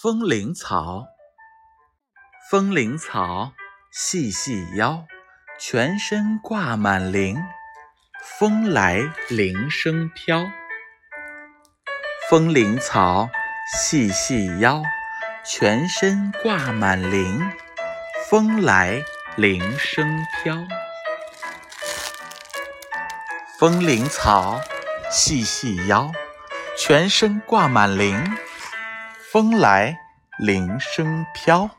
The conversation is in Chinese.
风铃草，风铃草细细腰，全身挂满铃，风来铃声飘。风铃草细细腰，全身挂满铃，风来铃声飘。风铃草细细腰，全身挂满铃。风来铃声飘。